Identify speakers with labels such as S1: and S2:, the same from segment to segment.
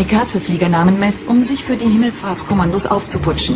S1: Kamikaze-Flieger nahmen Meth, um sich für die Himmelfahrtskommandos aufzuputschen.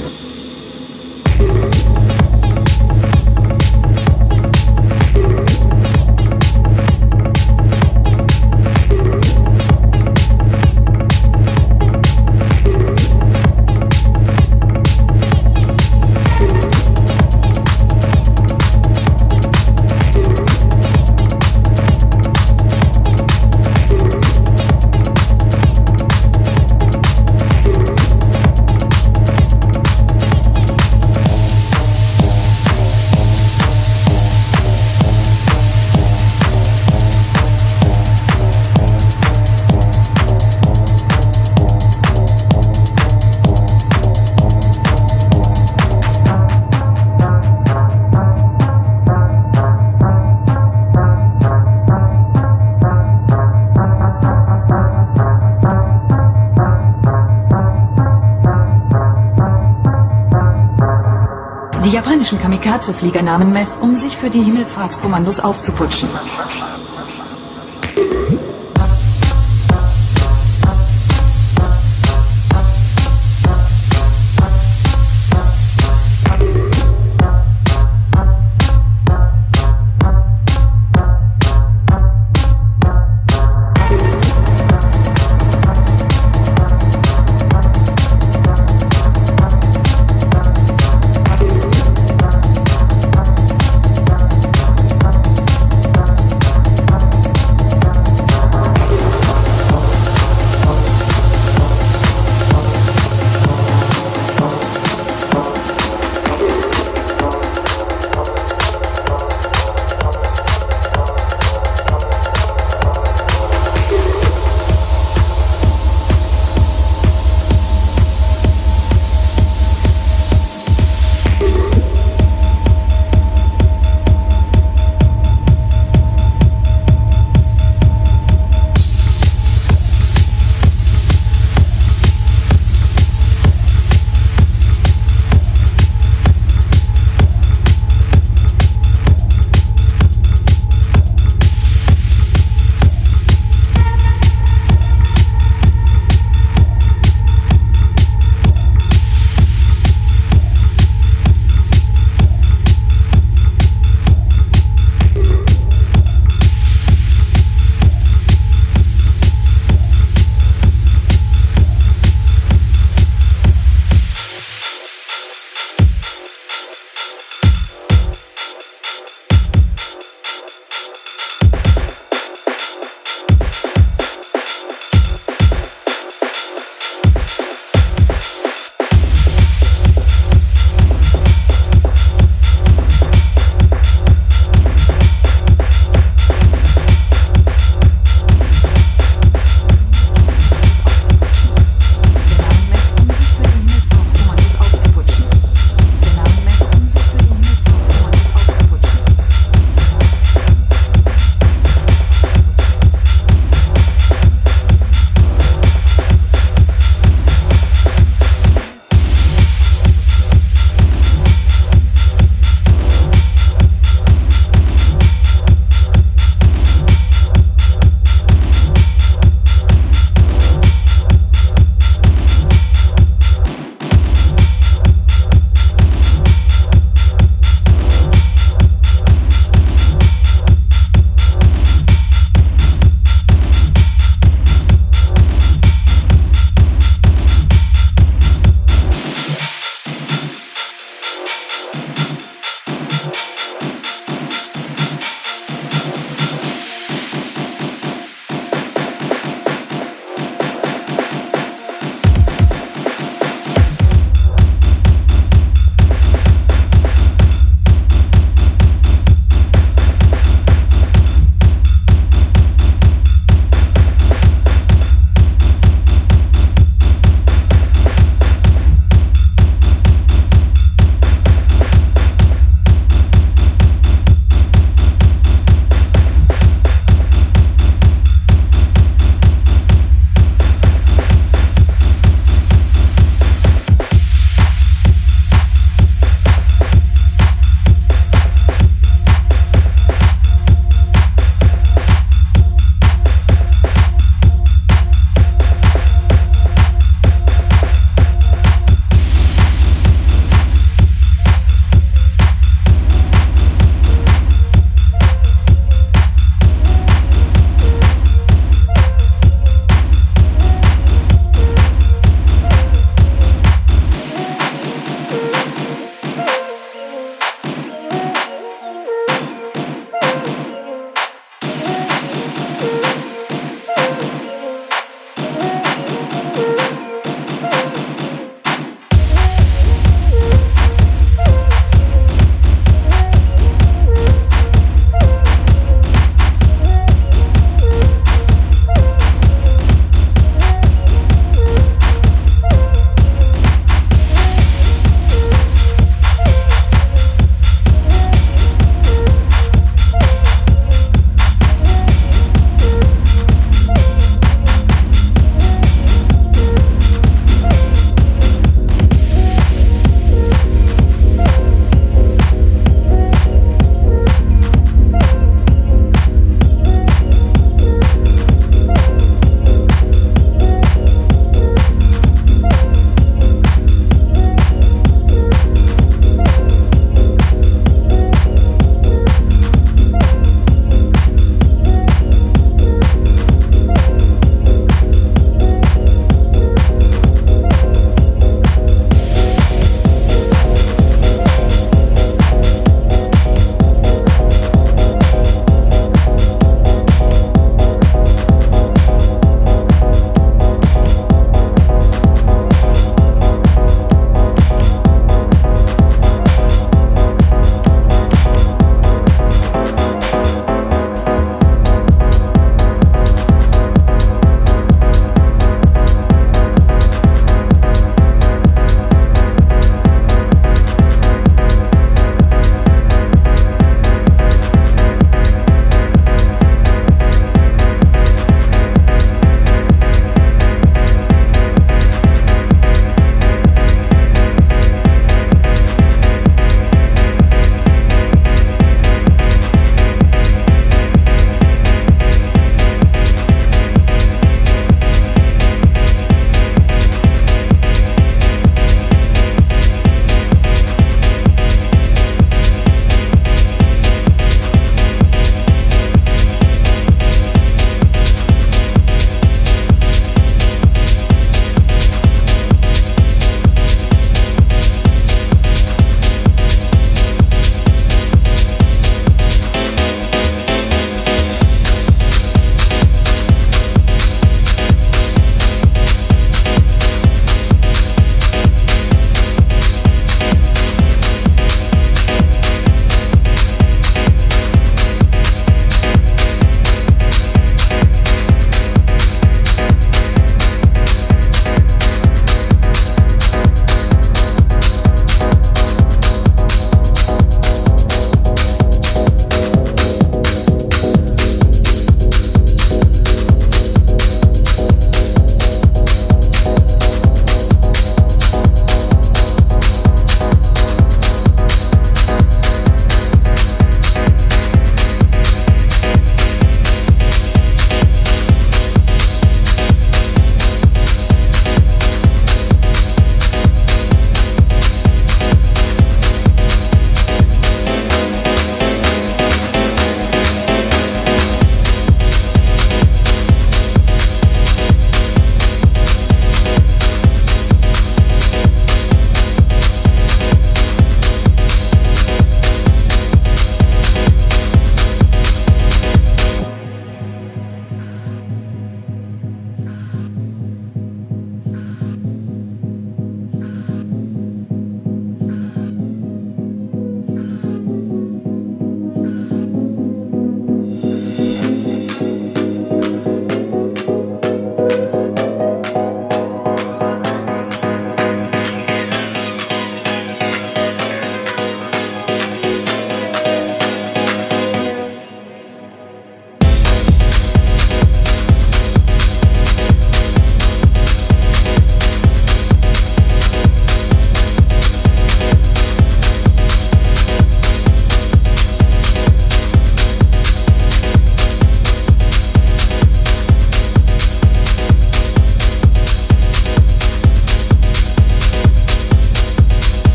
S1: Japanischen Kamikaze-Flieger nahmen Meth, um sich für die Himmelfahrtskommandos aufzuputschen.